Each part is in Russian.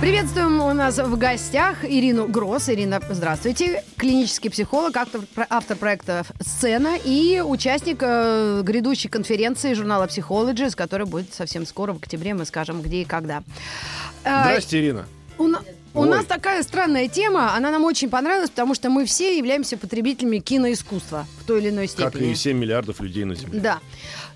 Приветствуем у нас в гостях Ирину Гросс. Ирина, здравствуйте. Клинический психолог, автор, автор проекта «Сцена» и участник э, грядущей конференции журнала «Psychology», которая будет совсем скоро, в октябре, мы скажем, где и когда. Э, Здрасте, Ирина. У, у нас такая странная тема, она нам очень понравилась, потому что мы все являемся потребителями киноискусства в той или иной степени. Как и 7 миллиардов людей на Земле. Да.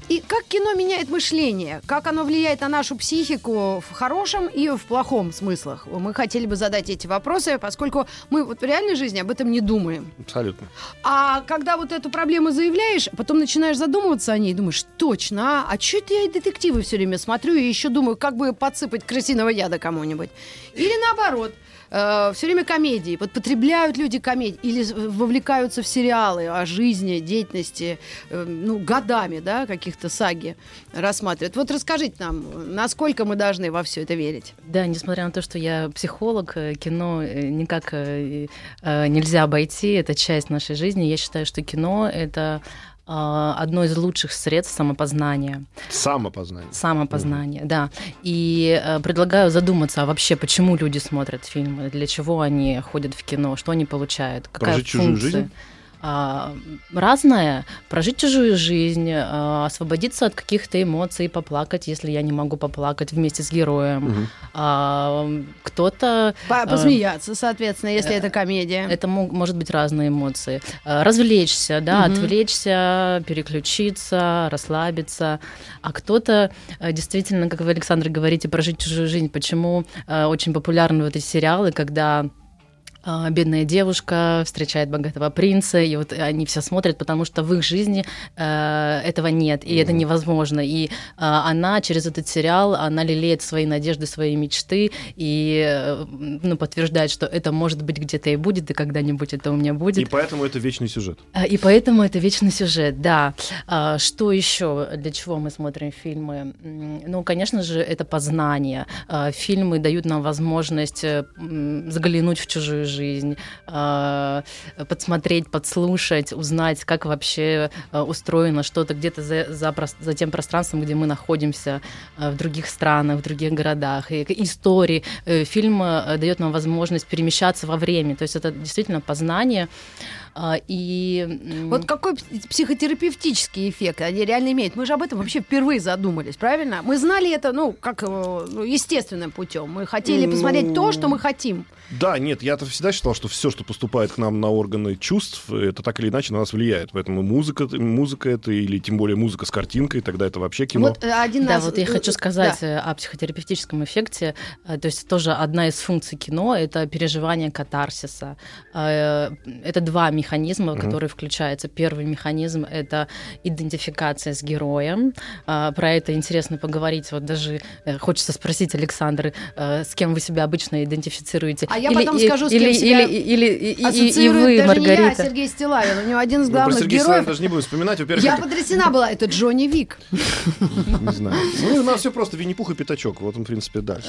И как кино меняет мышление? Как оно влияет на нашу психику в хорошем и в плохом смыслах? Мы хотели бы задать эти вопросы, поскольку мы вот в реальной жизни об этом не думаем. Абсолютно. А когда вот эту проблему заявляешь, потом начинаешь задумываться о ней, думаешь, точно, а, а что это я детективы все время смотрю и еще думаю, как бы подсыпать крысиного яда кому-нибудь? Или наоборот – э, все время комедии. Вот потребляют люди комедии или вовлекаются в сериалы о жизни, деятельности, э, ну, годами, да, каких-то саги рассматривают. Вот расскажите нам, насколько мы должны во все это верить? Да, несмотря на то, что я психолог, э, кино никак нельзя обойти, это часть нашей жизни. Я считаю, что кино — это одно из лучших средств самопознания. Самопознание. Самопознание, mm да. И э, предлагаю задуматься, а вообще, почему люди смотрят фильмы, для чего они ходят в кино, что они получают, какая Прожить функция. чужую жизнь? А, разное, прожить чужую жизнь, а, освободиться от каких-то эмоций, поплакать, если я не могу поплакать вместе с героем. Угу. А, кто-то... Посмеяться, соответственно, если э, это комедия. Это может быть разные эмоции. Развлечься, да, угу. отвлечься, переключиться, расслабиться. А кто-то э, действительно, как вы, Александр, говорите, прожить чужую жизнь. Почему э, очень популярны вот эти сериалы, когда бедная девушка встречает богатого принца, и вот они все смотрят, потому что в их жизни э, этого нет, и mm-hmm. это невозможно. И э, она через этот сериал, она лелеет свои надежды, свои мечты, и э, ну, подтверждает, что это может быть где-то и будет, и когда-нибудь это у меня будет. И поэтому это вечный сюжет. А, и поэтому это вечный сюжет, да. А, что еще? Для чего мы смотрим фильмы? Ну, конечно же, это познание. А, фильмы дают нам возможность э, заглянуть в чужую жизнь жизнь, а, подсмотреть, подслушать, узнать, как вообще а, устроено что-то где-то за, за, за тем пространством, где мы находимся а, в других странах, в других городах. И истории. Э, фильм дает нам возможность перемещаться во времени. То есть это действительно познание. И... Вот какой психотерапевтический эффект они реально имеют? Мы же об этом вообще впервые задумались, правильно? Мы знали это, ну, как э, ну, естественным путем. Мы хотели посмотреть ну... то, что мы хотим. Да, нет, я-то всегда считал, что все, что поступает к нам на органы чувств, это так или иначе на нас влияет. Поэтому музыка, музыка это, или тем более музыка с картинкой, тогда это вообще кино. Вот э, один да, раз... вот я хочу сказать да. о психотерапевтическом эффекте. То есть тоже одна из функций кино — это переживание катарсиса. Это два механизма mm-hmm. которые включаются. Первый механизм — это идентификация с героем. Про это интересно поговорить. Вот даже э, хочется спросить, Александр, э, с кем вы себя обычно идентифицируете? А я или, потом и, скажу, с кем или, себя или, или, и, и вы, даже Маргарита. не я, Сергей Стилавин. У него один из главных ну, про Сергея героев. Стилавина даже не будем вспоминать. Во-первых, я это... потрясена была. Это Джонни Вик. Не знаю. Ну, у нас все просто Винни-Пух и Пятачок. Вот он, в принципе, дальше.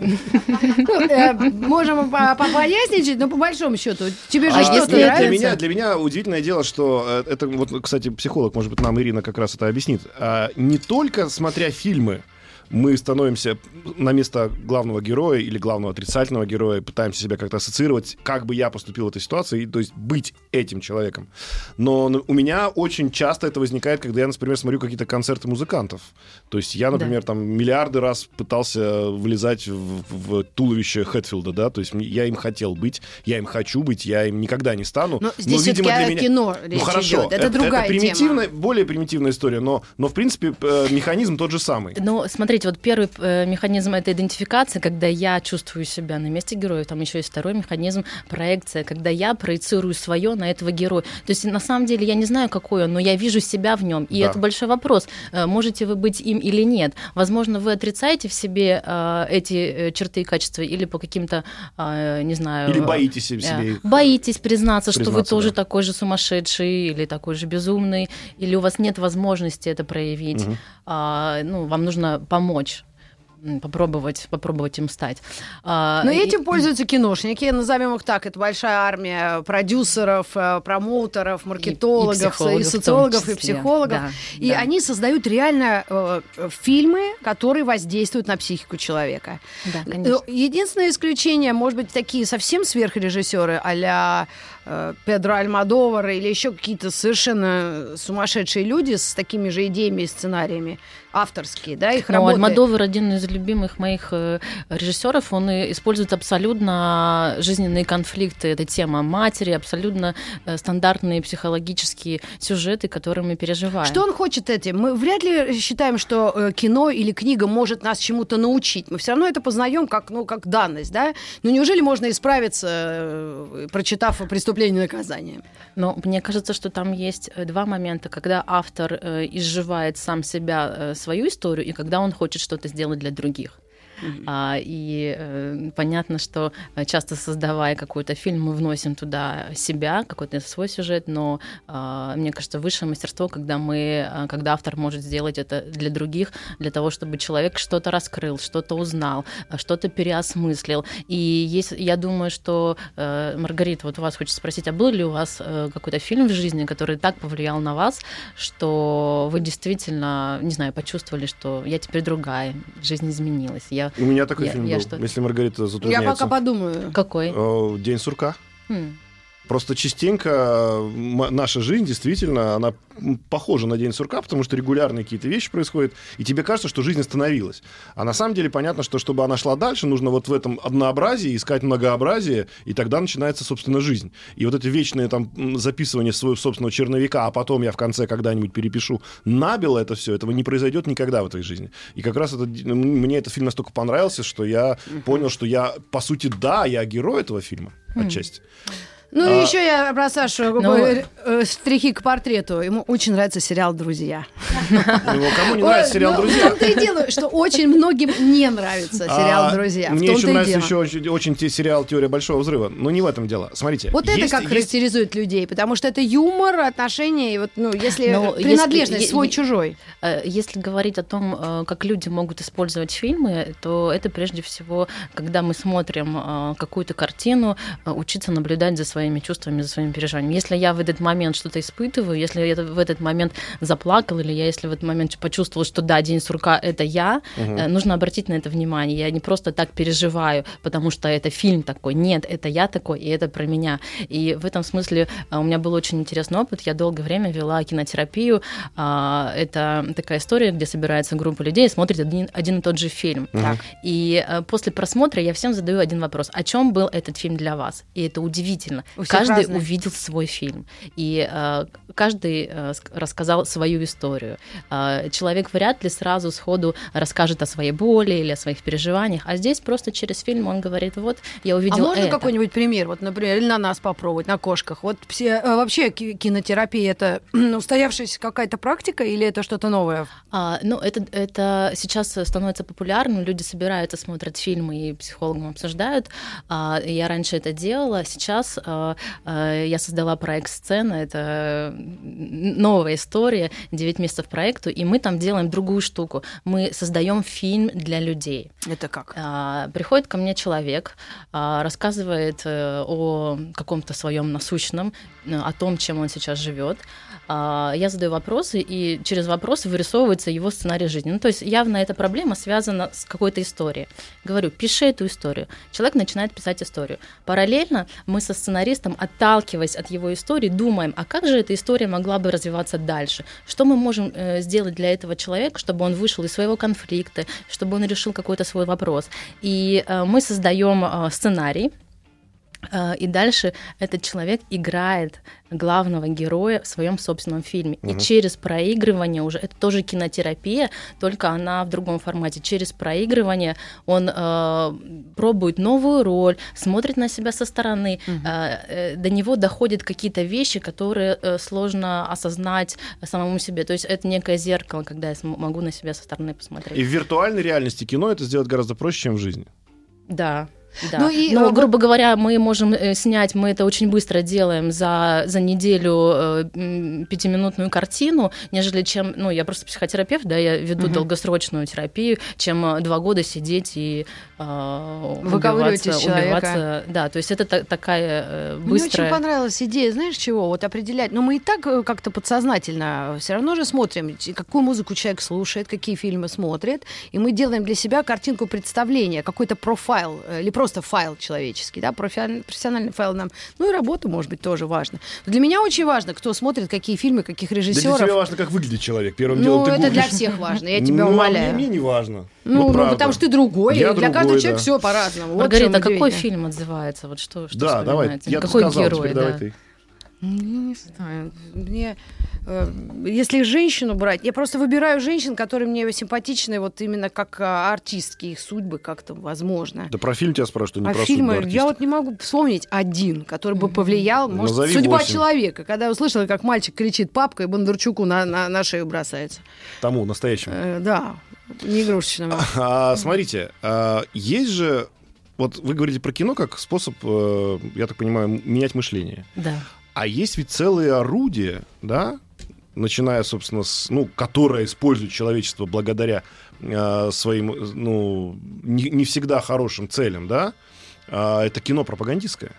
Ну, э, можем поясничать, но по большому счету. Тебе же а что-то нравится? Для меня удивительное дело, что э, это, вот, кстати, психолог, может быть, нам Ирина как раз это объяснит. А, не только смотря фильмы, мы становимся на место главного героя или главного отрицательного героя, пытаемся себя как-то ассоциировать, как бы я поступил в этой ситуации, то есть быть этим человеком. Но у меня очень часто это возникает, когда я, например, смотрю какие-то концерты музыкантов. То есть я, например, да. там миллиарды раз пытался влезать в, в туловище Хэтфилда, да, то есть я им хотел быть, я им хочу быть, я им никогда не стану. Но здесь но, видимо, для меня... кино ну, хорошо, идет. Это, это другая это примитивная, тема. более примитивная история, но, но в принципе э, механизм тот же самый. Но смотрите, смотрите, вот первый э, механизм это идентификация, когда я чувствую себя на месте героя. Там еще есть второй механизм проекция, когда я проецирую свое на этого героя. То есть на самом деле я не знаю, какой он, но я вижу себя в нем. И Да. это большой вопрос, э, можете вы быть им или нет. Возможно, вы отрицаете в себе э, эти черты и качества или по каким-то, не знаю... Или боитесь себе э, их. Боитесь признаться, что вы Признаться, тоже да. такой же сумасшедший или такой же безумный, или у вас нет возможности это проявить. А, ну, вам нужно помочь м, попробовать, попробовать им стать. А, Но и- этим пользуются киношники, назовем их так. Это большая армия продюсеров, э, промоутеров, маркетологов, и, в том социологов, и психологов. Да, И да. они создают реально э, фильмы, которые воздействуют на психику человека. Да, Э, конечно. Единственное исключение, может быть, такие совсем сверхрежиссеры а-ля э, Педро Альмадовар или еще какие-то совершенно сумасшедшие люди с такими же идеями и сценариями авторские, да, их Но работы. Альмадовар один из любимых моих э, режиссеров. Он использует абсолютно жизненные конфликты. Это тема матери, абсолютно э, стандартные психологические сюжеты, которые мы переживаем. Что он хочет этим? Мы вряд ли считаем, что кино или книга может нас чему-то научить. Мы все равно это познаем как, ну, как данность, да? Ну неужели можно исправиться, прочитав преступление и наказание? Но мне кажется, что там есть э, два момента, когда автор э, изживает сам себя, э, свою историю, и когда он хочет что-то сделать для других. А, и э, понятно, что э, часто создавая какой-то фильм, мы вносим туда себя, какой-то свой сюжет, но а, мне кажется, высшее мастерство, когда мы, а, когда автор может сделать это для других, для того, чтобы человек что-то раскрыл, что-то узнал, а, что-то переосмыслил. И есть, я думаю, что э, Маргарита, вот у вас хочется спросить, а был ли у вас э, какой-то фильм в жизни, который так повлиял на вас, что вы действительно, не знаю, почувствовали, что я теперь другая, жизнь изменилась, я У меня такой Я- фильм я был, что- если Маргарита Я затрудняется. пока подумаю. какой? Э, День сурка. Хм. Просто частенько м- наша жизнь действительно, она похожа на день сурка, потому что регулярные какие-то вещи происходят, и тебе кажется, что жизнь остановилась. А на самом деле понятно, что чтобы она шла дальше, нужно вот в этом однообразии искать многообразие, и тогда начинается, собственно, жизнь. И вот это вечное там записывание своего собственного черновика, а потом я в конце когда-нибудь перепишу набело это все, этого не произойдет никогда в этой жизни. И как раз это, мне этот фильм настолько понравился, что я понял, что я, по сути, да, я герой этого фильма, отчасти. Ну А- и еще я про Сашу Ну- э, э, штрихи к портрету. Ему очень нравится сериал «Друзья». Ну, кому не нравится сериал ну, «Друзья»? В том-то и дело, что очень многим не нравится сериал А, «Друзья». В Мне еще нравится еще очень, сериал «Теория большого взрыва». Но не в этом дело. Смотрите. Вот это как характеризует людей, потому что это юмор, отношения, и вот, ну, если Но принадлежность свой-чужой. Э, Если говорить о том, э, как люди могут использовать фильмы, то это прежде всего, когда мы смотрим э, какую-то картину, э, учиться наблюдать за своими чувствами, за своими переживаниями. Если я в этот момент что-то испытываю, если я в этот момент заплакал, или я если в этот момент почувствовал, что да, день сурка — это я, э, нужно обратить на это внимание. Я не просто так переживаю, потому что это фильм такой. Нет, это я такой, и это про меня. И в этом смысле э, у меня был очень интересный опыт. Я долгое время вела кинотерапию. А, Это такая история, где собирается группа людей и смотрит один, один и тот же фильм. Так. И э, после просмотра я всем задаю один вопрос. О чем был этот фильм для вас? И это удивительно. У Каждый разный. увидел свой фильм. И э, каждый э, ск- рассказал свою историю. Э, человек вряд ли сразу сходу расскажет о своей боли или о своих переживаниях. А здесь просто через фильм он говорит, вот, я А увидел можно это. какой-нибудь пример? Вот, например, или на нас попробовать, на кошках. Вот все, э, вообще ки- кинотерапия это устоявшаяся какая-то практика или это что-то новое? А, ну, это, это сейчас становится популярным, люди собираются, смотрят фильмы и психологам обсуждают. А, я раньше это делала, сейчас а, а, я создала проект «Сцена», это новая история, 9 месяцев проекту, и мы там делаем другую штуку. Мы создаем фильм для людей. Это как? А, Приходит ко мне человек, а, рассказывает э, о каком-то своем насущном, э, о том, чем он сейчас живет. А, Я задаю вопросы, и через вопросы вырисовывается его сценарий жизни. Ну, то есть явно эта проблема связана с какой-то историей. Говорю, пиши эту историю. Человек начинает писать историю. Параллельно мы со сценаристом, отталкиваясь от его истории, думаем, а как же эта история могла бы развиваться дальше? Что мы можем э, сделать для этого человека, чтобы он вышел из своего конфликта, чтобы он решил какой-то свой вопрос? И э, мы создаем э, сценарий, и дальше этот человек играет главного героя в своем собственном фильме. Мгм. И через проигрывание уже, это тоже кинотерапия, только она в другом формате. Через проигрывание он э, пробует новую роль, смотрит на себя со стороны, Мгм. э, э, до него доходят какие-то вещи, которые э, сложно осознать самому себе. То есть это некое зеркало, когда я могу на себя со стороны посмотреть. И в виртуальной реальности кино это сделать гораздо проще, чем в жизни. Да. Да. Ну и, Но, грубо говоря, мы можем э, снять, мы это очень быстро делаем за, за неделю э, пятиминутную картину, нежели чем, ну, я просто психотерапевт, да, я веду Мгм. долгосрочную терапию, чем э, два года сидеть и э, убиваться, убиваться. Да, то есть это та- такая э, Мне очень быстрая... понравилась идея, знаешь чего, вот определять. Но мы и так э, как-то подсознательно все равно же смотрим, какую музыку человек слушает, какие фильмы смотрит, и мы делаем для себя картинку представления, какой-то профайл или просто файл человеческий, да, профессиональный файл нам, ну и работа, может быть, тоже важно. Но для меня очень важно, кто смотрит какие фильмы, каких Да для режиссеров. тебя важно, как выглядит человек. Первым ну, делом ты это для гуглишь. всех важно, я тебя Ну, а умоляю. Мне, мне не важно. Ну, Вот ну, правда. потому что ты другой, Я для каждого другой, человека да. все по-разному. Вот Маргарита, чём какой фильм отзывается? Вот что, что Да, давай. Я Какой сказал, герой, теперь давай да? ты. Ну, я не знаю. Мне, э, если женщину брать, я просто выбираю женщин, которые мне симпатичны, вот именно как а, артистки, их судьбы как-то возможно. Да про фильм тебя спрашивают, а не а про фильмы, судьбу я вот не могу вспомнить один, который бы повлиял, может, Назови судьба восемь. человека. Когда я услышала, как мальчик кричит папка и Бондарчуку на, на, на шею бросается. Тому, настоящему. Э, да, не игрушечному. А, смотрите, а, есть же... Вот вы говорите про кино как способ, э, я так понимаю, менять мышление. Да. А есть ведь целые орудия, да, начиная, собственно, с, ну, которое использует человечество благодаря э, своим, э, ну, не, не всегда хорошим целям, да, А это кино пропагандистское.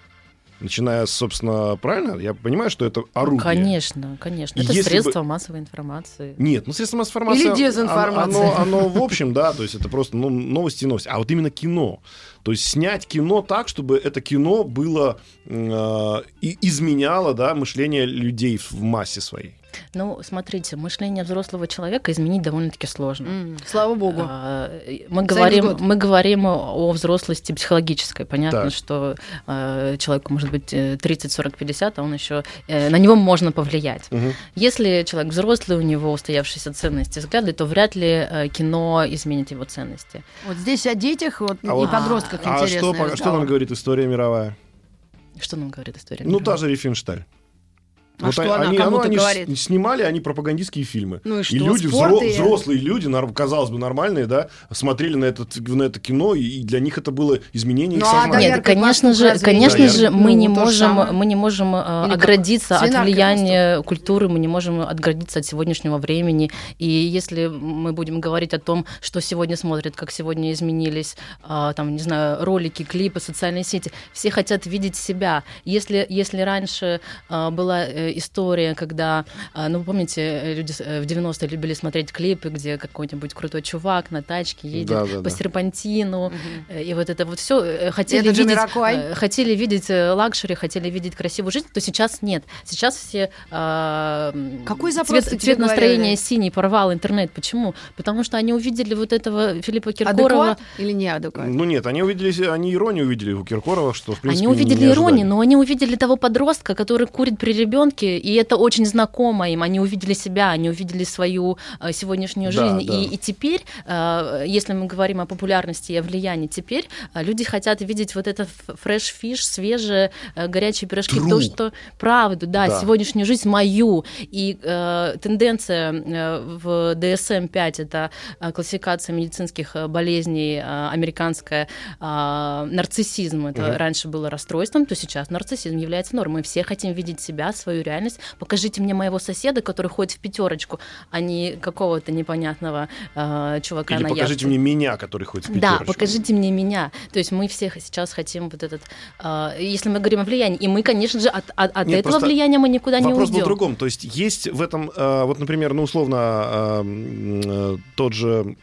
Начиная, собственно, правильно? Я понимаю, что это орудие. Конечно, конечно. Это Если бы- средство массовой информации. Нет, ну средства массовой информации... Или дезинформация. Оно, оно, в общем, да, то есть это просто ну, новости и новости. А вот именно кино. То есть снять кино так, чтобы это кино было... э, и изменяло, да, мышление людей в массе своей. Ну, смотрите, мышление взрослого человека изменить довольно-таки сложно. М, Слава богу. А, Мы говорим, мы говорим о взрослости психологической. Понятно, Так. что э, человеку может быть э, 30, 40, 50, а он еще э, на него можно повлиять. Мгм. Если человек взрослый, у него устоявшиеся ценности, взгляды, то вряд ли э, кино изменит его ценности. Вот здесь о детях вот, А и вот- подростках А интересный что, по- что разговор. нам говорит история мировая? Что нам говорит история? Ну, мировая? та же Рифеншталь. А что она они, кому-то они говорит? снимали они пропагандистские фильмы. Ну и что, и люди, спорт взро- и- взрослые люди, казалось бы, нормальные, да, смотрели на, этот, на это кино, и, для них это было изменение их Ну, а сознания. доярка Нет, конечно же, конечно не- же, Ну, мы не то же можем, мы не можем э, Или как отградиться от влияния культуры, мы не можем отградиться от сегодняшнего времени. И если мы будем говорить о том, что сегодня смотрят, как сегодня изменились, а, там, не знаю, ролики, клипы, социальные сети, все хотят видеть себя. Если, если раньше а, была э, история, когда, а, ну, помните, э, люди э, в 90-е любили смотреть клипы, где какой-нибудь крутой чувак на тачке едет Да, да, по да. серпантину. Э, И вот это вот все хотели Это видеть, Джамироквай? э, хотели видеть luxury, хотели видеть красивую жизнь, то сейчас нет. Сейчас все а, Какой запрос цвет, цвет настроения говорили? синий порвал интернет. Почему? Потому что они увидели вот этого Филиппа Киркорова. Адекват или не адекват? Ну нет, они увидели, они иронию увидели у Киркорова, что в принципе Они увидели не иронию, но они увидели того подростка, который курит при ребенке, и это очень знакомо им. Они увидели себя, они увидели свою э, сегодняшнюю Да, жизнь. да. И, и теперь, э, если мы говорим о популярности и о влиянии, теперь э, люди хотят видеть вот это фреш фиш, свежие горячие пирожки, True. то, что правду, да, Да. сегодняшнюю жизнь мою. И э, тенденция в DSM-5 это классификация медицинских болезней американская, э, нарциссизм это Мгм. раньше было расстройством, то сейчас нарциссизм является нормой. Мы все хотим видеть себя, свою реальность. Покажите мне моего соседа, который ходит в пятерочку, а не какого-то непонятного э, чувака Или на покажите яхте. мне меня, который ходит в Да, пятерочку. покажите мне меня. То есть мы все сейчас хотим вот этот, э, если мы говорим о влиянии, и мы, конечно же, от, от- от Нет, этого влияния мы никуда не Вопрос был уйдем. в другом. То есть есть в этом, э, вот, например, ну, условно, э, э, тот же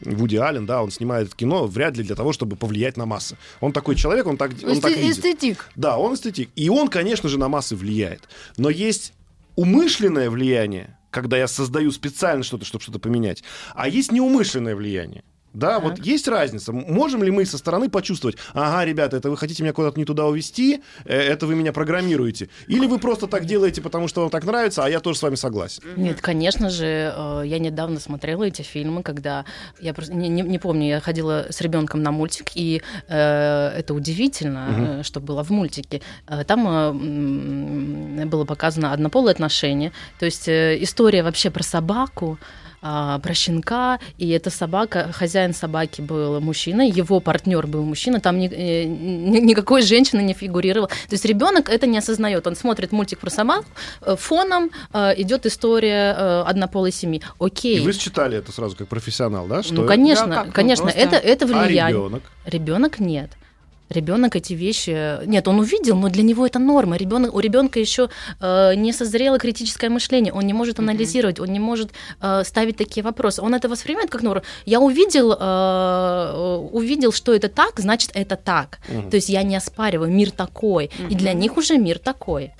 Вуди Аллен, да, он снимает кино вряд ли для того, чтобы повлиять на массы. Он такой человек, он так, он так видит. Эстетик. Да, он эстетик. И он, конечно же, на массы влияет. Но есть умышленное влияние, когда я создаю специально что-то, чтобы что-то поменять, а есть неумышленное влияние. Да, вот есть разница. Можем ли мы со стороны почувствовать, ага, ребята, это вы хотите меня куда-то не туда увести, э, это вы меня программируете. Или вы просто так делаете, потому что вам так нравится, а я тоже с вами согласен. Нет, конечно же, э, я недавно смотрела эти фильмы, когда я просто не, не, не помню, я ходила с ребенком на мультик, и э, это удивительно, угу. что было в мультике. Там э, было показано однополые отношения, то есть э, история вообще про собаку а, про щенка, и эта собака, хозяин собаки был мужчина, его партнер был мужчина, там ни, э, ни, никакой женщины не фигурировал. То есть ребенок это не осознает, он смотрит мультик про собаку, э, фоном э, идет история э, однополой семьи. Окей. И вы считали это сразу как профессионал, да? Что ну, конечно, да, конечно, просто... это, это влияние. А ребенок? Ребенок нет ребенок эти вещи... Нет, он увидел, но для него это норма. Ребенок, у ребенка еще э, не созрело критическое мышление, он не может анализировать, он не может э, ставить такие вопросы. Он это воспринимает как норму. Я увидел, э, увидел, что это так, значит, это так. Mm-hmm. То есть я не оспариваю, мир такой. Mm-hmm. И для них уже мир такой.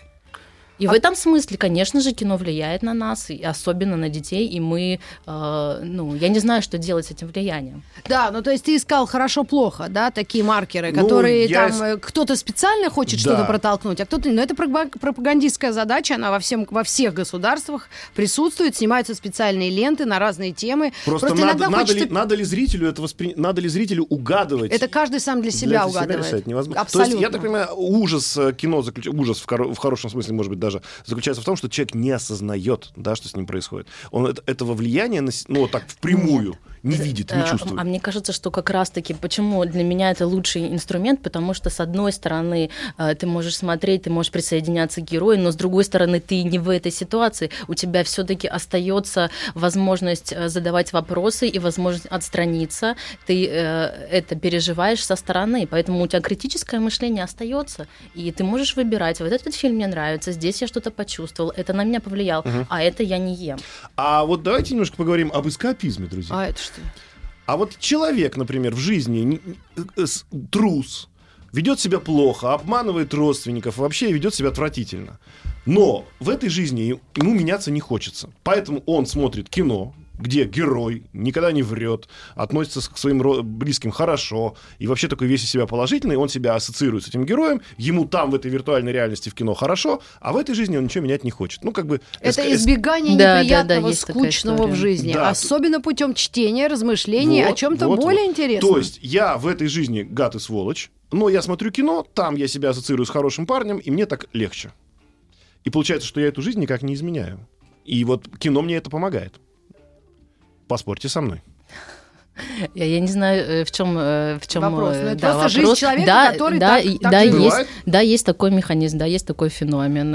И а... в этом смысле, конечно же, кино влияет на нас, и особенно на детей, и мы, э, ну, я не знаю, что делать с этим влиянием. Да, ну то есть ты искал хорошо-плохо, да, такие маркеры, ну, которые я... там э, кто-то специально хочет да. что-то протолкнуть, а кто-то, но это пропагандистская задача, она во всем во всех государствах присутствует, снимаются специальные ленты на разные темы. Просто, Просто надо, надо, хочется... ли, надо ли зрителю это воспри... надо ли зрителю угадывать? Это каждый сам для себя для угадывает. Себя решать невозможно. Абсолютно. То есть я так понимаю, ужас э, кино заключ... ужас в, хоро... в хорошем смысле, может быть, даже заключается в том, что человек не осознает, да, что с ним происходит. Он это, этого влияния, ну, вот так, впрямую не видит, не чувствует. А мне кажется, что как раз-таки, почему для меня это лучший инструмент, потому что, с одной стороны, э, ты можешь смотреть, ты можешь присоединяться к герою, но с другой стороны, ты не в этой ситуации, у тебя все-таки остается возможность э, задавать вопросы и возможность отстраниться, ты э, это переживаешь со стороны, поэтому у тебя критическое мышление остается, и ты можешь выбирать, вот этот фильм мне нравится, здесь я что-то почувствовал, это на меня повлиял, угу. а это я не ем. А вот давайте немножко поговорим об эскапизме, друзья. А это что? А вот человек, например, в жизни э, трус, ведет себя плохо, обманывает родственников, вообще ведет себя отвратительно. Но в этой жизни ему меняться не хочется. Поэтому он смотрит кино, где герой никогда не врет, относится к своим близким хорошо, и вообще такой весь из себя положительный, он себя ассоциирует с этим героем, ему там в этой виртуальной реальности в кино хорошо, а в этой жизни он ничего менять не хочет. Ну, как бы... Это избегание да, неприятного, да, да, скучного в жизни. Да. Особенно путем чтения, размышлений вот, о чем-то вот, более вот. интересном. То есть я в этой жизни гад и сволочь, но я смотрю кино, там я себя ассоциирую с хорошим парнем, и мне так легче. И получается, что я эту жизнь никак не изменяю. И вот кино мне это помогает. Поспорьте со мной. Я, я не знаю, э, в чем, э, в чем вопрос. Э, ну, это да, просто вопрос. жизнь человека, да, который да, так, так да, есть, да, есть такой механизм, да, есть такой феномен,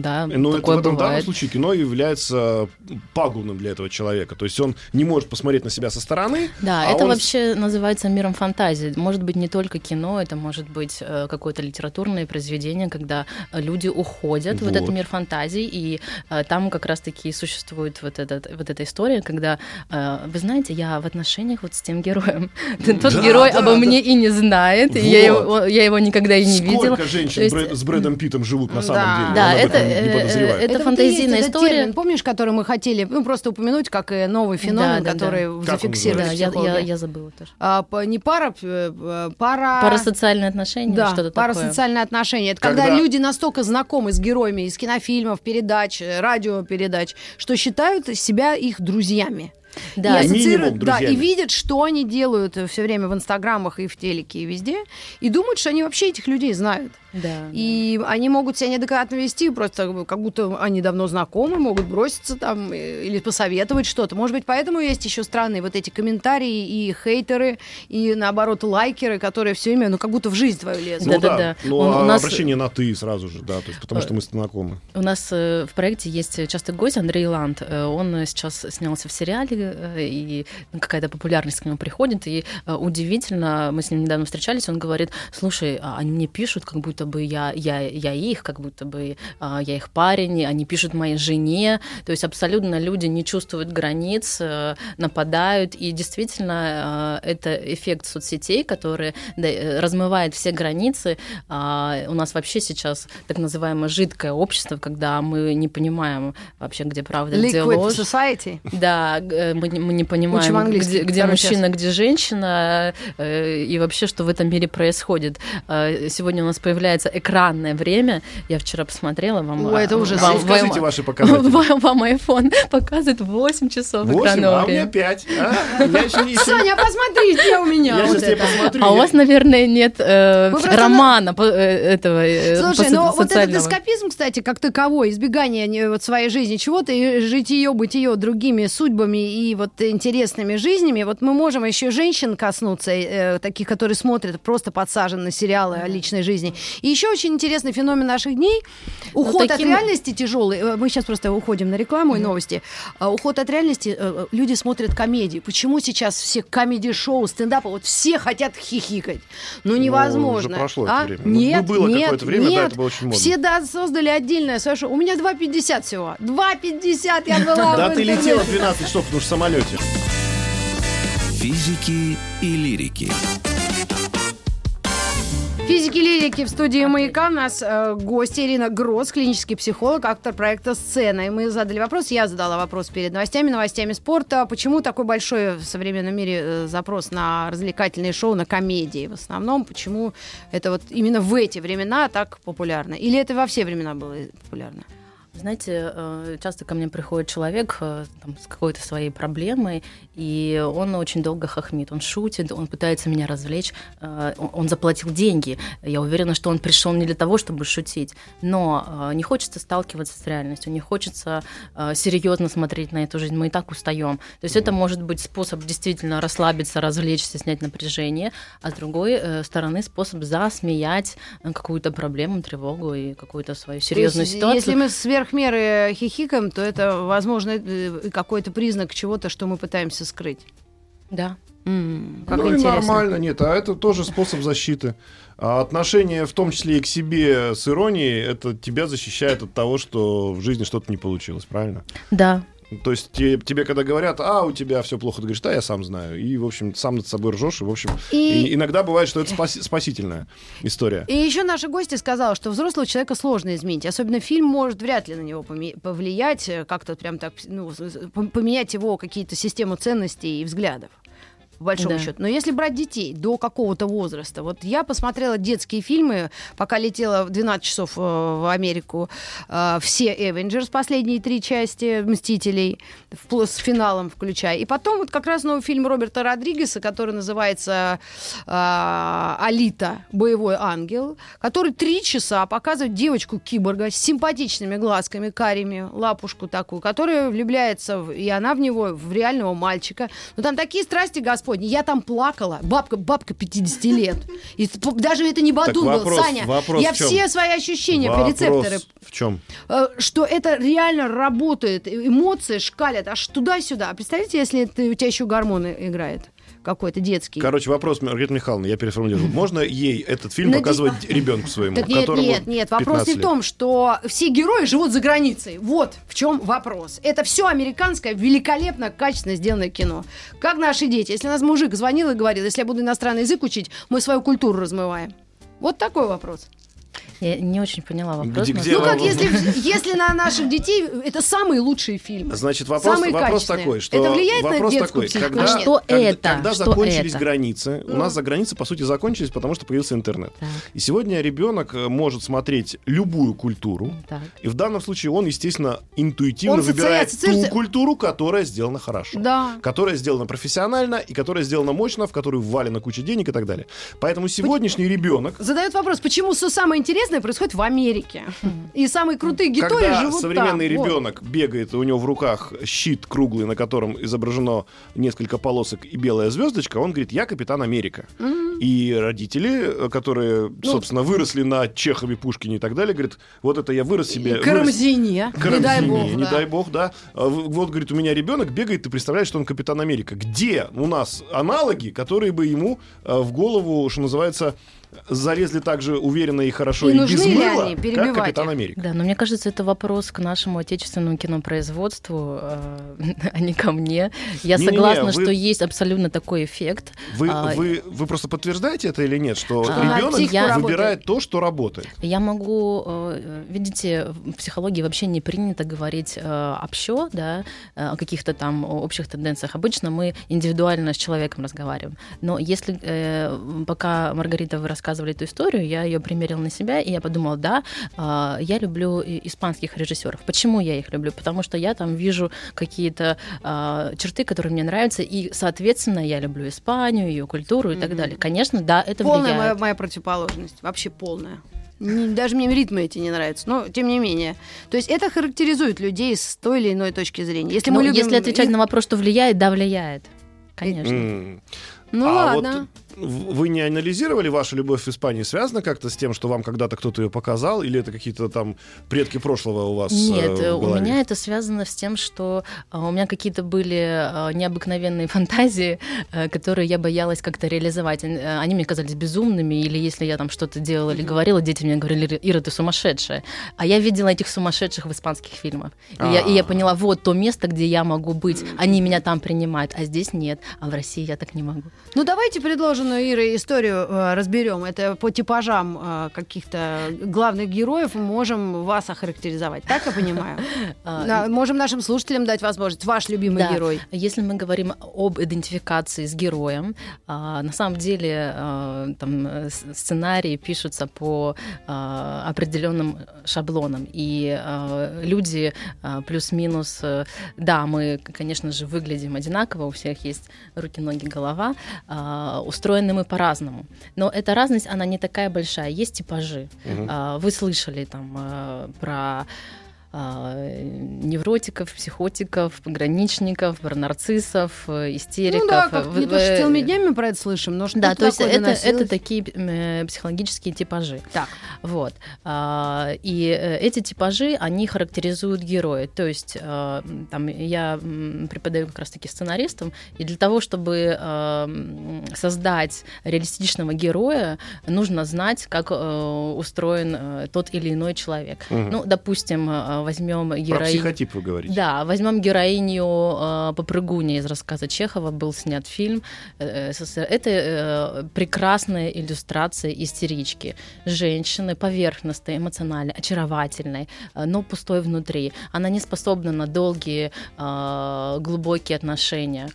да, Но ну, такое это, в бывает. данном случае кино является пагубным для этого человека. То есть он не может посмотреть на себя со стороны. Да, а это он... вообще называется миром фантазии. Может быть не только кино, это может быть какое-то литературное произведение, когда люди уходят вот. в этот мир фантазий, и там как раз-таки существует вот, этот, вот эта история, когда, вы знаете, я в отношениях отношениях вот с тем героем. Тот да, герой да, обо да. мне и не знает, вот. и я его, я его никогда и не Сколько видела. Сколько женщин есть... Брэд, с Брэдом Питом живут на самом да. деле? Да, это, это, это фантазийная история. Термин, помнишь, который мы хотели ну, просто упомянуть, как новый феномен, да, да, который да. зафиксирован. Да, я, я, я забыла тоже. А, не пара, э, пара... Парасоциальные отношения, да, что-то парасоциальные такое. отношения. Это когда... когда люди настолько знакомы с героями из кинофильмов, передач, радиопередач, что считают себя их друзьями. Да, и минимум, да, и видят, что они делают все время в инстаграмах и в телеке и везде, и думают, что они вообще этих людей знают. Да. И они могут себя неадекватно вести, просто как будто они давно знакомы, могут броситься там э, или посоветовать что-то. Может быть, поэтому есть еще странные вот эти комментарии и хейтеры, и наоборот лайкеры, которые все время, ну, как будто в жизнь твою лезут. Ну, да, да, да. Ну, а у нас... обращение на ты сразу же, да, то есть, потому что мы знакомы. У нас э, в проекте есть частый гость Андрей Ланд. Э, он сейчас снялся в сериале, и какая-то популярность к нему приходит, и удивительно, мы с ним недавно встречались, он говорит, слушай, а они мне пишут, как будто бы я, я, я их, как будто бы а, я их парень, они пишут моей жене, то есть абсолютно люди не чувствуют границ, а, нападают, и действительно это эффект соцсетей, который размывает все границы. А, у нас вообще сейчас так называемое жидкое общество, когда мы не понимаем вообще, где правда, Liquid где ложь. society. Да, э, мы, не- мы не понимаем, где, где мужчина, где женщина, э, и вообще, что в этом мире происходит. Э, Сегодня у нас появляется экранное время. Я вчера посмотрела вам. Ой, это э, ужас. вам- Скажите вам- ваши показатели. Вам, вам iPhone показывает 8 часов Восемь, экранного а у меня времени. пять. а? Я еще не... Соня, посмотри, где у меня Я вот сейчас тебе это. посмотрю. А у вас, наверное, нет э, романа этого Слушай, по- ну вот этот эскапизм, кстати, как таковой, избегание вот своей жизни чего-то и жить ее, быть ее другими судьбами и вот интересными жизнями, вот мы можем еще женщин коснуться, э, таких, которые смотрят, просто подсажены на сериалы о личной жизни. И еще очень интересный феномен наших дней, уход Ну, таким- от реальности тяжелый. Э, Мы сейчас просто уходим на рекламу и новости. А, Уход от реальности, э, люди смотрят комедии. Почему сейчас все комедий-шоу, стендапы, вот все хотят хихикать? Ну, невозможно. уже прошло а? это время. Ну, Нет, было нет, какое-то время, да, нет. это было очень модно. Все да, создали отдельное свое шоу. У меня 2,50 всего. 2,50 я была Да ты летела 12 часов, потому что самолете. Физики и лирики. Физики лирики в студии «Маяка». У нас э, гость Ирина Гроз, клинический психолог, автор проекта «Сцена». И мы задали вопрос, я задала вопрос перед новостями, новостями спорта. Почему такой большой в современном мире э, запрос на развлекательные шоу, на комедии в основном? Почему это вот именно в эти времена так популярно? Или это во все времена было популярно? Знаете, э, часто ко мне приходит человек э, там, с какой-то своей проблемой, и он очень долго хохмит, он шутит, он пытается меня развлечь, э, он- заплатил деньги. Я уверена, что он пришел не для того, чтобы шутить, но не хочется сталкиваться с реальностью, не хочется серьезно смотреть на эту жизнь. Мы и так устаем. То есть это может быть способ действительно расслабиться, развлечься, снять напряжение, а с другой стороны способ засмеять какую-то проблему, тревогу и какую-то свою серьезную есть, ситуацию. Если мы сверх меры хихикаем, то это, возможно, э, какой-то признак чего-то, что мы пытаемся скрыть. Да. М, Как ну и интересно. нормально, нет, а это тоже способ защиты. А отношение, в том числе и к себе с иронией, это тебя защищает от того, что в жизни что-то не получилось, правильно? Да, То есть те- тебе, когда говорят, а, у тебя все плохо, ты говоришь, да, я сам знаю. И, в общем, сам над собой ржешь. И, в общем, И- и иногда бывает, что это спаси- спасительная история. И еще наша гостья сказала, что взрослого человека сложно изменить. Особенно фильм может вряд ли на него повлиять, э, как-то прям так, ну, поменять его какие-то систему ценностей и взглядов. По большому Да. счету. Но если брать детей до какого-то возраста, вот я посмотрела детские фильмы, пока летела в 12 часов э, в Америку, э, все Avengers, последние три части Мстителей, впло- с финалом включая. И потом вот как раз новый фильм Роберта Родригеса, который называется э, «Алита. Боевой ангел», который три часа показывает девочку-киборга с симпатичными глазками, карими, лапушку такую, которая влюбляется, в- и она в него, в реального мальчика. Но там такие страсти, господни. Я там плакала. Бабка, бабка 50 лет. И даже это не Бадун был, вопрос- Саня. вопрос я все свои ощущения, Вопрос рецепторы в чем? э, что это реально работает, эмоции шкалят аж туда-сюда. А Представляете, если ты- у тебя еще гормоны играет какой-то детский. Короче, вопрос, Маргарита Михайловна, я переформулирую. Можно ей этот фильм На показывать ребенку своему, Так нет, нет, нет, вопрос 15 не в том, что все герои живут за границей. Вот в чем вопрос. Это все американское, великолепно, качественно сделанное кино. Как наши дети. Если нас мужик звонил и говорил, если я буду иностранный язык учить, мы свою культуру размываем. Вот такой вопрос. Я не очень поняла вопрос. Где- где Ну как, если, если на наших детей это самые лучшие фильмы. Значит, вопрос, Самые вопрос качественные. такой, что Это влияет на вопрос детскую такой, психику? когда, А что когда, это? когда Что закончились это? границы, у Ну. нас за границы по сути закончились, потому что появился интернет. Так, И сегодня ребенок э, может смотреть любую культуру, так. и в данном случае он, естественно, интуитивно Он выбирает ту культуру, которая сделана хорошо. Да. Которая сделана профессионально и которая сделана мощно, в которую ввалена куча денег и так далее. Поэтому сегодняшний ребенок Задает вопрос, почему все самое интересное происходит в Америке. И самые крутые геторы Когда живут современный там. Вот. ребенок бегает, и у него в руках щит круглый, на котором изображено несколько полосок и белая звездочка, он говорит, я капитан Америка. И родители, которые, Ну, собственно, выросли на Чехове, Пушкине и так далее, говорят, вот это я вырос себе... вырос- Карамзине. Не дай бог. не да. дай бог, да. А Вот, говорит, у меня ребенок бегает, ты представляешь, что он капитан Америка. Где у нас аналоги, которые бы ему э, в голову, что называется, залезли так же уверенно и хорошо и, нужны без ли мыла, они? как Капитан их. Америка. Да, но мне кажется, это вопрос к нашему отечественному кинопроизводству, э, а не ко мне. Я Не-не-не, согласна, вы- что есть абсолютно такой эффект. Вы, А, вы, вы просто подтверждаете это или нет, что А, ребенок психику выбирает то, что работает? Я могу, э, видите, в психологии вообще не принято говорить э, общо, да, э, о каких-то там общих тенденциях. Обычно мы индивидуально с человеком разговариваем. Но если пока Маргарита вы рассказывали эту историю, я ее примерила на себя, и я подумала, да, э, я люблю испанских режиссеров. Почему я их люблю? Потому что я там вижу какие-то э, черты, которые мне нравятся, и, соответственно, я люблю Испанию, ее культуру и так Мгм. далее. Конечно, да, это Полная влияет. моя, моя противоположность. Вообще полная. Даже мне ритмы эти не нравятся, но тем не менее. То есть это характеризует людей с той или иной точки зрения. Если Ну, мы любим... если отвечать на вопрос, что влияет, да, влияет. Конечно. М. Ну а ладно. вот вы не анализировали вашу любовь в Испании? Связано как-то с тем, что вам когда-то кто-то ее показал? Или это какие-то там предки прошлого у вас? э, Нет, в у голове? меня это связано с тем, что а, у меня какие-то были а, необыкновенные фантазии, э, которые я боялась как-то реализовать. Э, Они мне казались безумными, или если я там что-то делала или говорила, дети мне говорили, Ира, ты сумасшедшая. А я видела этих сумасшедших в испанских фильмах. И, я, и я А. поняла, вот то место, где я могу быть. Они меня там принимают, а здесь нет. А в России я так не могу. Ну давайте предложенную Ирой историю э, разберем. Это по типажам э, каких-то главных героев мы можем вас охарактеризовать. Так я понимаю? А, можем нашим слушателям дать возможность. Ваш любимый Да. герой. Если мы говорим об идентификации с героем, а, на самом деле а, там э, сценарии пишутся по а, определенным шаблонам, и а, люди а, плюс-минус, э, да, мы, конечно же, выглядим одинаково, у всех есть руки, ноги, голова, а, устроены мы по-разному, но эта разность, она не такая большая, есть типажи. Мгм. А, Вы слышали там э, про а, невротиков, психотиков, пограничников, нарциссов, э, истериков. Ну да, как Вы- не то, что целыми днями про это слышим, но что Да, то есть это, доносилось? это такие э, психологические типажи. Так. Вот. А, И э, эти типажи, они характеризуют героя. То есть э, там я преподаю как раз-таки сценаристам, и для того, чтобы э, создать реалистичного героя, нужно знать, как э, устроен э, тот или иной человек. Мгм. Ну, допустим, э, возьмем Про героиню... психотип вы говорите. Да, возьмем героиню э, Попрыгуня из рассказа Чехова, был снят фильм э, СССР. Это э, прекрасная иллюстрация истерички. Женщины поверхностной, эмоциональной, очаровательной, э, но пустой внутри. Она не способна на долгие, э, глубокие отношения.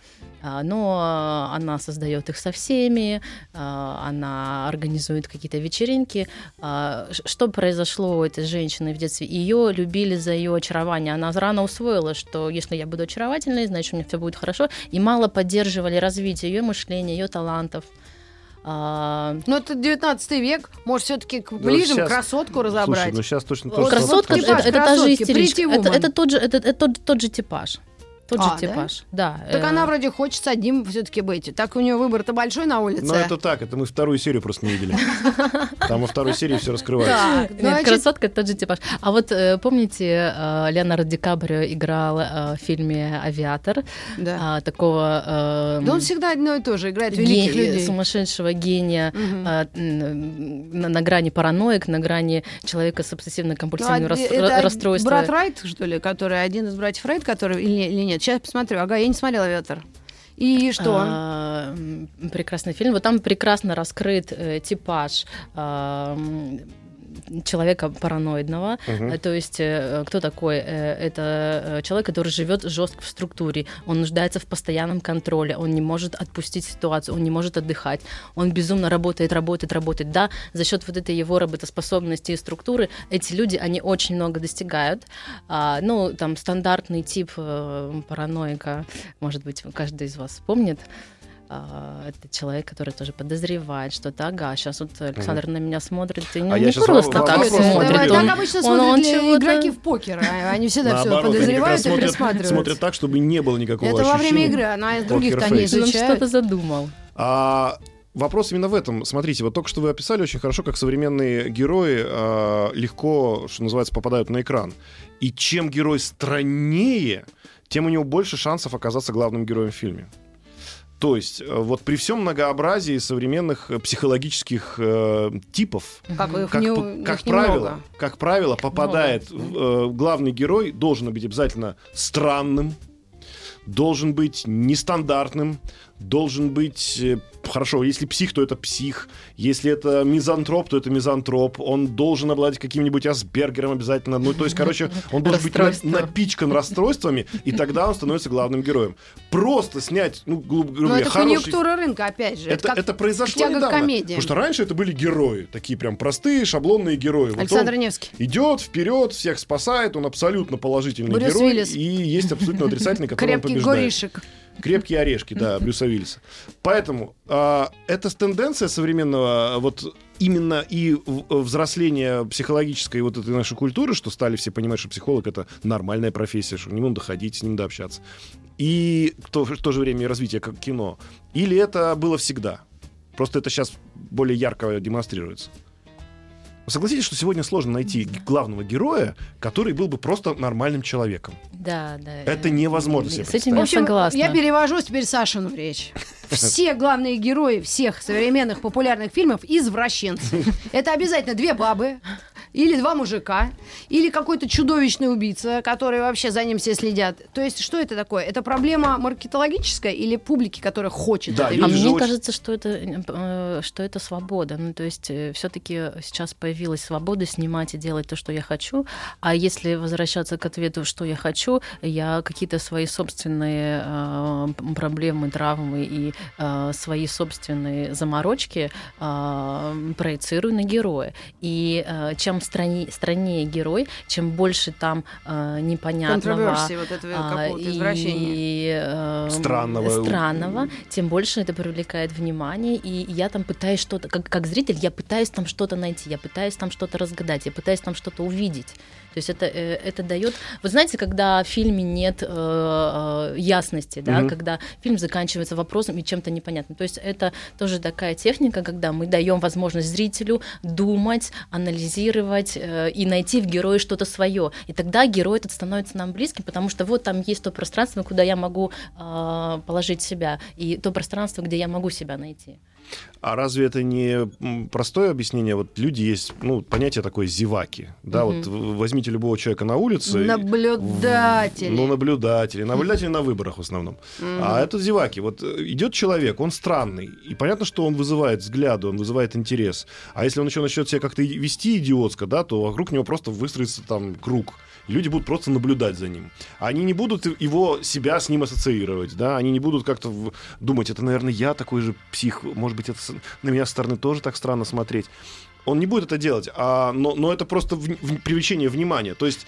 А, Но э, она создает их со всеми, э, она организует какие-то вечеринки. Что произошло у этой женщины в детстве? Ее любили за ее очарование. Она рано усвоила, что если я буду очаровательной, значит, у меня все будет хорошо. И мало поддерживали развитие ее мышления, ее талантов. А, Ну, это 19 век. Может, все-таки Ну, ближе щас- красотку Слушай, разобрать. ну сейчас точно Вот то, красотка типаж это, это та же истеричка. Это, это тот же, это, это тот, тот же типаж. Тот А, же да? типаж. Да. Так э, она вроде хочет с одним все-таки быть. Так у нее выбор-то большой на улице. Ну, это так, это мы вторую серию просто не видели. Там во второй серии все раскрывается. Так, Нет, значит, красотка это тот же типаж. А вот э, помните, э, Леонардо Ди Каприо играл э, в фильме «Авиатор» да. а, такого... э, Да он всегда одно и то же играет великих людей. сумасшедшего гения а, на, на грани параноик, на грани человека с обсессивно-компульсивным Ну, а рас- это расстройством. Брат Райт, что ли, который один из братьев Райт, который или, или нет? Сейчас посмотрю. Ага, я не смотрела «Авиатор». И что? А, прекрасный фильм. Вот там прекрасно раскрыт э, типаж а, человека параноидного. Э, То есть э, кто такой? Э, Это человек, который живет жестко в структуре. Он нуждается в постоянном контроле. Он не может отпустить ситуацию. Он не может отдыхать. Он безумно работает, работает, работает. Да, за счет вот этой его работоспособности и структуры эти люди, они очень много достигают. А, ну, там стандартный тип параноика, может быть, каждый из вас помнит. А, Это человек, который тоже подозревает что-то. Ага, сейчас вот Александр на меня смотрит, и не, А не щас просто вам- так вопрос смотрит. смотрит. Так Он- обычно он- смотрят он чего-то- игроки в покер. а Они всегда все подозревают и присматривают. смотрят так, чтобы не было никакого Это во время игры, она из других-то не. Он что-то задумал. А вопрос именно в этом. Смотрите, вот только что вы описали очень хорошо, как современные герои а, легко, что называется, попадают на экран. И чем герой страннее, тем у него больше шансов оказаться главным героем в фильме. То есть э, вот при всем многообразии современных э, психологических э, типов, Как, их как, не- как немного. правило, как правило, попадает в, э, главный герой должен быть обязательно странным, должен быть нестандартным, должен быть э, хорошо, если псих, то это псих, если это мизантроп, то это мизантроп, он должен обладать каким-нибудь асбергером обязательно, ну то есть, короче, он должен быть на- напичкан расстройствами, и тогда он становится главным героем. Просто снять, ну, грубо Но говоря, это хороший конъюнктура рынка, опять же. это, как это произошло недавно. комедии. Потому что раньше это были герои, такие прям простые, шаблонные герои. Вот Александр Невский. идет вперед, всех спасает, он абсолютно положительный Брюс герой. Уиллис. И есть абсолютно отрицательный, который он побеждает. горишек. Крепкие орешки, да, Брюса Уиллиса. Поэтому а, это тенденция современного вот именно и в- взросления психологической вот этой нашей культуры, что стали все понимать, что психолог это нормальная профессия, что к нему надо ходить, с ним надо общаться. И то, в то же время развитие как кино. Или это было всегда? Просто это сейчас более ярко демонстрируется. Согласитесь, что сегодня сложно найти главного героя, который был бы просто нормальным человеком. Да, да. Это невозможно себе С этим В я общем, согласна. я перевожу теперь Сашину речь. Все главные герои всех современных популярных фильмов извращенцы. Это обязательно две бабы, или два мужика, или какой-то чудовищный убийца, который вообще за ним все следят. То есть, что это такое? Это проблема маркетологическая или публики, которая хочет Да, это А мне очень- кажется, что это, э, что это свобода. Ну, то есть все-таки сейчас появилась свобода снимать и делать то, что я хочу. А если возвращаться к ответу, что я хочу, я какие-то свои собственные э, проблемы, травмы и э, свои собственные заморочки э, проецирую на героя. И э, чем стране, страннее герой, чем больше там э, непонятного вот этого а, и, э, Странного. странного, тем больше это привлекает внимание, и я там пытаюсь что-то, как, как зритель, я пытаюсь там что-то найти, я пытаюсь там что-то разгадать, я пытаюсь там что-то увидеть. То есть это, э, это дает... Вы знаете, когда в фильме нет э, э, ясности, да, Мгм. когда фильм заканчивается вопросом и чем-то непонятным. То есть это тоже такая техника, когда мы даем возможность зрителю думать, анализировать э, и найти в герое что-то свое. И тогда герой этот становится нам близким, потому что вот там есть то пространство, куда я могу э, положить себя, и то пространство, где я могу себя найти. А разве это не простое объяснение? Вот люди есть, ну, понятие такое зеваки. Да, Мгм. вот возьмите любого человека на улице. и- Наблюдатели. Ну, наблюдатели. Наблюдатели на выборах в основном. А это зеваки. Вот э, идет человек, он странный. И понятно, что он вызывает взгляды, он вызывает интерес. А если он еще начнет себя как-то и- вести идиотско, да, то вокруг него просто выстроится там круг. Люди будут просто наблюдать за ним. Они не будут его, себя с ним ассоциировать, да, они не будут как-то думать, это, наверное, я такой же псих, может быть, это на меня со стороны тоже так странно смотреть. Он не будет это делать, а, но, но это просто в- в- привлечение внимания. То есть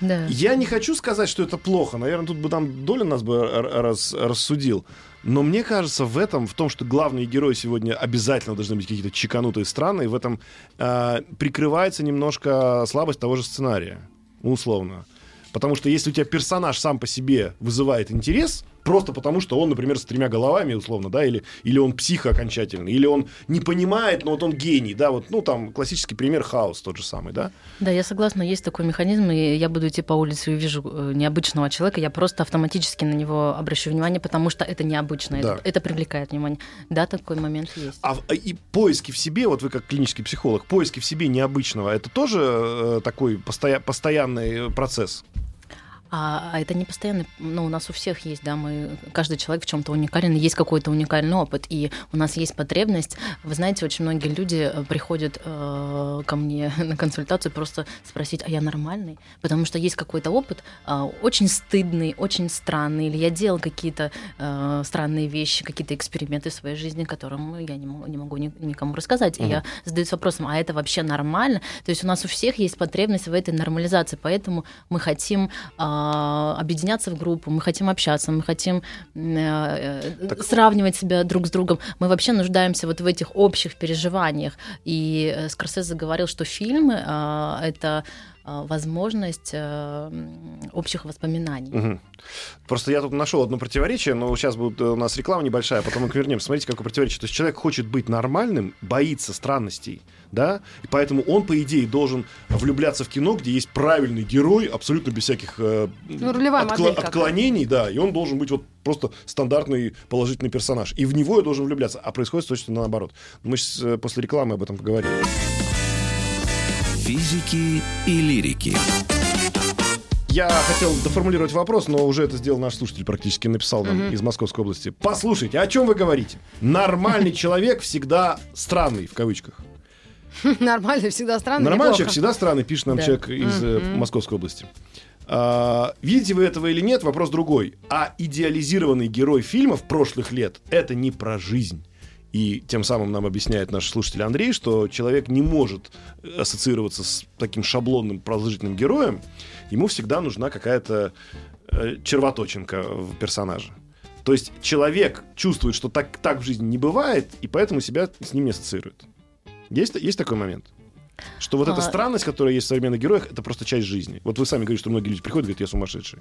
Да. я не хочу сказать, что это плохо. Наверное, тут бы там Доля нас бы раз- рассудил. Но мне кажется, в этом, в том, что главные герои сегодня обязательно должны быть какие-то чеканутые страны, в этом э, прикрывается немножко слабость того же сценария, условно. Потому что если у тебя персонаж сам по себе вызывает интерес, просто потому что он, например, с тремя головами, условно, да, или, или он псих окончательный, или он не понимает, но вот он гений, да, вот, ну, там, классический пример хаос тот же самый, да. Да, я согласна, есть такой механизм, и я буду идти по улице и увижу э, необычного человека, я просто автоматически на него обращу внимание, потому что это необычно, Да. это, это привлекает внимание. Да, такой момент есть. А в- и поиски в себе, вот вы как клинический психолог, поиски в себе необычного, это тоже э, такой постоя- постоянный процесс? А, а это не постоянно, ну, у нас у всех есть, да, мы, каждый человек в чем-то уникален, есть какой-то уникальный опыт, и у нас есть потребность. Вы знаете, очень многие люди э, приходят э, ко мне на консультацию просто спросить, а я нормальный? Потому что есть какой-то опыт э, очень стыдный, очень странный, или я делал какие-то э, странные вещи, какие-то эксперименты в своей жизни, которым я не могу, не могу ни- никому рассказать. И я задаюсь вопросом, а это вообще нормально? То есть у нас у всех есть потребность в этой нормализации, поэтому мы хотим а, объединяться в группу, мы хотим общаться, мы хотим э, Так- сравнивать себя друг с другом. Мы вообще нуждаемся вот в этих общих переживаниях. И э, Скорсезе говорил, что фильмы а, это возможность э, общих воспоминаний. Мгм. Просто я тут нашел одно противоречие, но сейчас будет э, у нас реклама небольшая, а потом мы вернемся. Смотрите, какое противоречие. То есть человек хочет быть нормальным, боится странностей, да, и поэтому он, по идее, должен влюбляться в кино, где есть правильный герой, абсолютно без всяких э, Ну, откла- отклонений, да, и он должен быть вот просто стандартный положительный персонаж. И в него я должен влюбляться, а происходит точно наоборот. Мы сейчас после рекламы об этом поговорим. Физики и лирики. Я хотел доформулировать вопрос, но уже это сделал наш слушатель практически, написал нам из Московской области. Послушайте, о чем вы говорите? Нормальный человек всегда странный, в кавычках. Нормально, всегда странно. Нормальный человек всегда странный, пишет нам Да. человек из э, Московской области. А, видите вы этого или нет, вопрос другой. А идеализированный герой фильмов прошлых лет — это не про жизнь. И тем самым нам объясняет наш слушатель Андрей, что человек не может ассоциироваться с таким шаблонным продолжительным героем. Ему всегда нужна какая-то э, червоточинка в персонаже. То есть человек чувствует, что так, так в жизни не бывает, и поэтому себя с ним не ассоциирует. Есть, есть такой момент? Что вот эта А. странность, которая есть в современных героях, это просто часть жизни. Вот вы сами говорите, что многие люди приходят и говорят, я сумасшедший.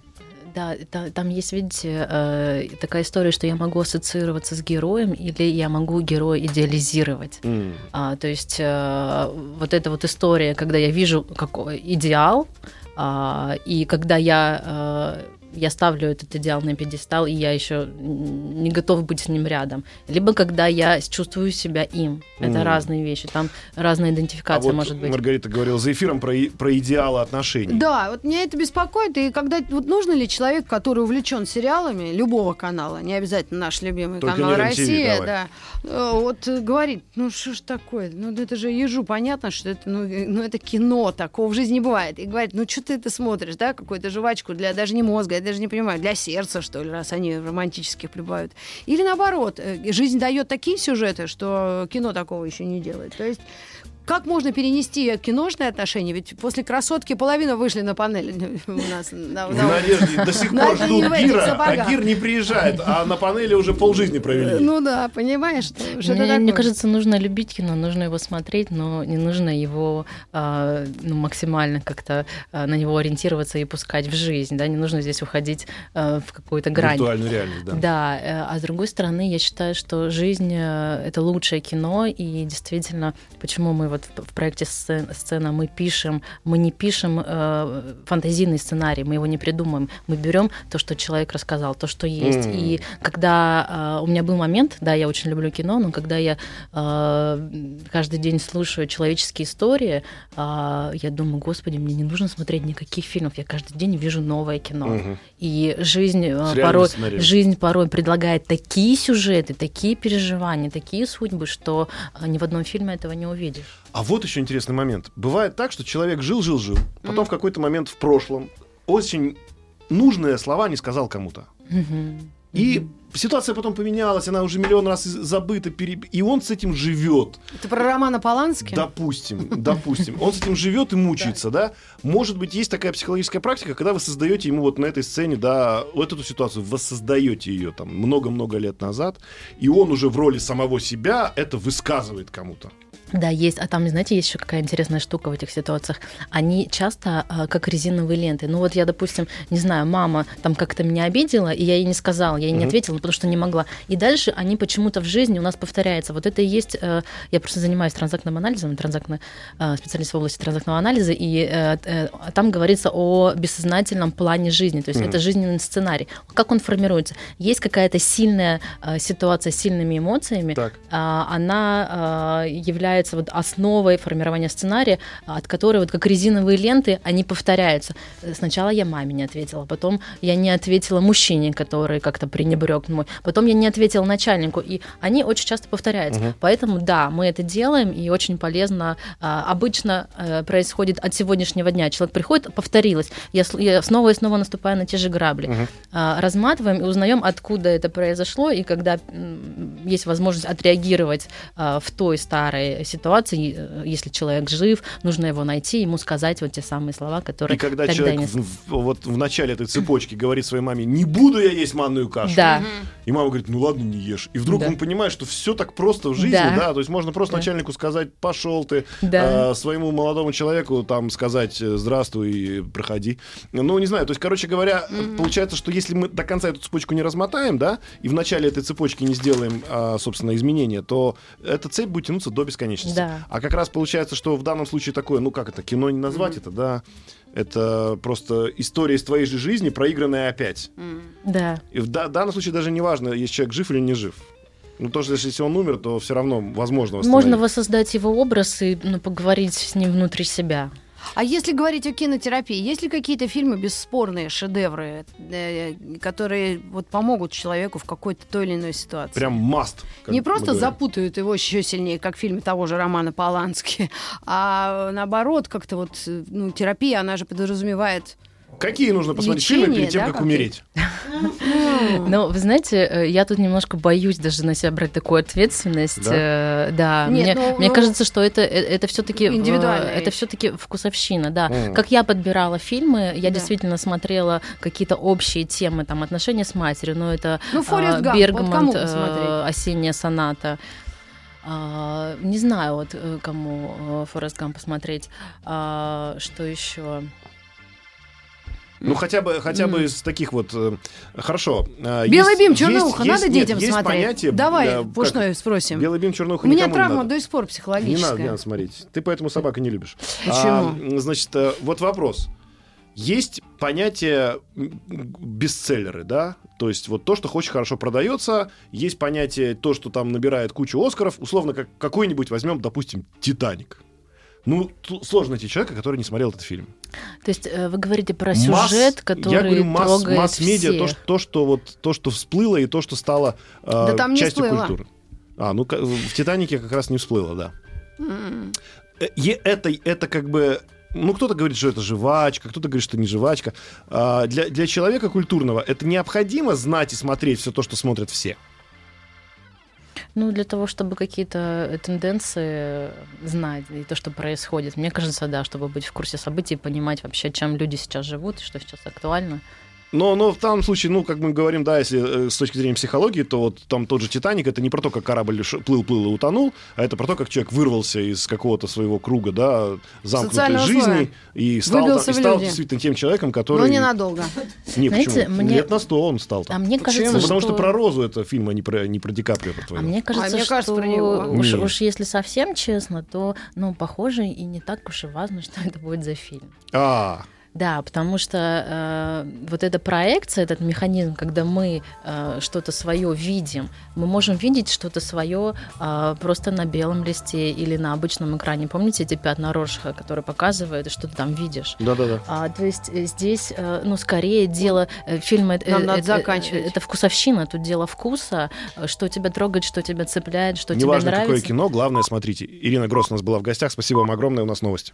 Да, та- там есть, видите, э, такая история, что я могу ассоциироваться с героем или я могу героя идеализировать. М. А, то есть э, вот эта вот история, когда я вижу какой идеал, а, и когда я, э, я ставлю этот идеал на пьедестал, и я еще не готов быть с ним рядом. Либо когда я чувствую себя им. Это Мгм. разные вещи. Там разная А идентификация вот может быть. Маргарита говорила за эфиром про, и- про идеалы отношений. Да, вот меня это беспокоит. И когда вот нужно ли человек, который увлечен сериалами любого канала, не обязательно наш любимый Только канал Россия, да, э, вот говорит, ну что ж такое, ну это же ежу понятно, что это, ну, э, ну это кино, такого в жизни не бывает. И говорит, ну что ты это смотришь, да, какую-то жвачку для даже не мозга, даже не понимаю, для сердца, что ли, раз они романтических прибывают. Или наоборот, э, жизнь дает такие сюжеты, что кино такого еще не делает. То есть как можно перенести киношные отношения? Ведь после красотки половина вышли на панель у нас. на- на- надежде до сих пор ждут Гира, а. Гир не приезжает, а на панели уже полжизни провели. Ну да, понимаешь, что, Мне, кажется, нужно любить кино, нужно его смотреть, но не нужно его а, ну, максимально как-то а, на него ориентироваться и пускать в жизнь. Да? Не нужно здесь уходить а, в какую-то грань. Виртуальную реальность, да. Да, э, а с другой стороны, я считаю, что жизнь э, это лучшее кино, и действительно, почему мы вот в проекте «Сцен- сцена мы пишем, мы не пишем э, фантазийный сценарий, мы его не придумаем, мы берем то, что человек рассказал, то, что есть. М. И когда э, у меня был момент, да, я очень люблю кино, но когда я э, каждый день слушаю человеческие истории, э, я думаю, господи, мне не нужно смотреть никаких фильмов, я каждый день вижу новое кино. Мгм. И жизнь э, порой, сценарием. жизнь порой предлагает такие сюжеты, такие переживания, такие судьбы, что э, ни в одном фильме этого не увидишь. А вот еще интересный момент. Бывает так, что человек жил-жил-жил, потом в какой-то момент в прошлом очень нужные слова не сказал кому-то. Мгм. И ситуация потом поменялась, она уже миллион раз забыта, пере- и он с этим живет. Это про Романа Полански? Допустим, допустим. Он с этим живет и мучается, да? Может быть, есть такая психологическая практика, когда вы создаете ему вот на этой сцене, да, вот эту ситуацию, воссоздаете ее там много-много лет назад, и он уже в роли самого себя это высказывает кому-то. Да, есть. А там, знаете, есть еще какая интересная штука в этих ситуациях. Они часто э, как резиновые ленты. Ну вот я, допустим, не знаю, мама там как-то меня обидела, и я ей не сказала, я ей не Мгм. ответила, потому что не могла. И дальше они почему-то в жизни у нас повторяются. Вот это и есть... э, Я просто занимаюсь транзактным анализом, транзактный э, специалист в области транзактного анализа, и э, э, там говорится о бессознательном плане жизни. То есть Мгм. это жизненный сценарий. Как он формируется? Есть какая-то сильная э, ситуация с сильными эмоциями, Так. а, она а, является вот основой формирования сценария, от которой вот как резиновые ленты они повторяются. Сначала я маме не ответила, потом я не ответила мужчине, который как-то пренебрег мой, потом я не ответила начальнику, и они очень часто повторяются. Мгм. Поэтому да, мы это делаем, и очень полезно. А, Обычно э, происходит от сегодняшнего дня. Человек приходит, повторилось, я я снова и снова наступаю на те же грабли а, разматываем и узнаем, откуда это произошло, и когда есть возможность отреагировать а, в той старой ситуации, э, если человек жив, нужно его найти, ему сказать вот те самые слова, которые И когда тогда человек не... в, вот в начале этой цепочки говорит своей маме, не буду я есть манную кашу. Да, И мама говорит, ну ладно, не ешь. И вдруг Да. он понимает, что все так просто в жизни, да. Да. То есть можно просто Да. начальнику сказать, пошел ты, Да. а, своему молодому человеку там сказать, э, здравствуй, проходи. Ну, не знаю, то есть, короче говоря, получается, что если мы до конца эту цепочку не размотаем, да, и в начале этой цепочки не сделаем, а, собственно, изменения, то эта цепь будет тянуться до бесконечности. Да. А как раз получается, что в данном случае такое, ну как это, кино не назвать это, да, это просто история из твоей же жизни, проигранная опять. да. И в да- данном случае даже не важно, есть человек жив или не жив. Ну, тоже, если он умер, то все равно возможно. Можно воссоздать его образ и ну, поговорить с ним внутри себя. А если говорить о кинотерапии, есть ли какие-то фильмы бесспорные, шедевры, э, которые вот помогут человеку в какой-то той или иной ситуации? Прям маст. Не просто запутают его еще сильнее, как в фильме того же Романа Полански, а наоборот, как-то вот, э, ну, терапия, она же подразумевает... Какие нужно посмотреть Лечение, фильмы перед тем, да, как умереть? Но, вы знаете, э, я тут немножко боюсь даже на себя брать такую ответственность. Да? э, Да, Нет, мне, ну, мне ну, кажется, что это, э, это все-таки индивидуальная это все-таки вкусовщина, да. Как я подбирала фильмы, я Да. действительно смотрела какие-то общие темы, там отношения с матерью, но это Ну, а, вот Бергман, кому э, посмотреть? осенняя соната. А, не знаю, вот кому Форест Гамп посмотреть. А, что еще? Ну, хотя бы, хотя бы из таких вот... э, Хорошо. э, Белый есть- бим, есть- черное ухо, есть- надо нет, детям есть смотреть. понятие, Давай, э, как- пушной спросим. Белый бим, черное ухо У меня травма до сих пор Не психологическая. надо, не надо смотреть. Ты поэтому собака не любишь. Почему? А, значит, э, вот вопрос. Есть понятие бестселлеры, да? То есть вот то, что очень хорошо продается, есть понятие то, что там набирает кучу Оскаров, условно как какой-нибудь возьмем, допустим, Титаник. Ну, сложно найти человека, который не смотрел этот фильм. То есть э, вы говорите про Масс- сюжет, который я говорю, масс, трогает масс-медиа, то, всех. что, то, что вот то, что всплыло и то, что стало э, Да там не частью всплыло. культуры. А, ну в Титанике как раз не всплыло, да. Э, е- это, это как бы... Ну, кто-то говорит, что это жвачка, кто-то говорит, что не жвачка. А, для, для человека культурного это необходимо знать и смотреть все то, что смотрят все. Ну, для того, чтобы какие-то э, тенденции знать и то, что происходит. Мне кажется, да, чтобы быть в курсе событий понимать вообще, чем люди сейчас живут и что сейчас актуально. Но, но в данном случае, ну, как мы говорим, да, если э, с точки зрения психологии, то вот там тот же «Титаник» — это не про то, как корабль плыл-плыл и утонул, а это про то, как человек вырвался из какого-то своего круга, да, замкнутой Социального жизни и стал, Выбился там- и стал действительно тем человеком, который... Но ненадолго. Не, Знаете, почему? мне- Лет на сто он стал А там. мне Почему? кажется, Ну, потому что... что про Розу это фильм, а не про, не про Ди Каприо, про А твоего. мне кажется, мне кажется, что про него. уж, Нет. уж если совсем честно, то, ну, похоже, и не так уж и важно, что это будет за фильм. А, Да, потому что э, вот эта проекция, этот механизм, когда мы э, что-то свое видим, мы можем видеть что-то свое э, просто на белом листе или на обычном экране. Помните эти пятна Роршаха, которые показывают, что ты там видишь? да-да-да. А, то есть э, здесь, э, ну, скорее дело э, фильма это, Нам э, надо это- заканчивать. это вкусовщина, тут дело вкуса, э, что тебя трогает, что тебя цепляет, что Неважно, тебе какое нравится. кино, главное смотрите. Ирина Гросс у нас была в гостях. Спасибо вам огромное, у нас новости.